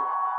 Hallelujah.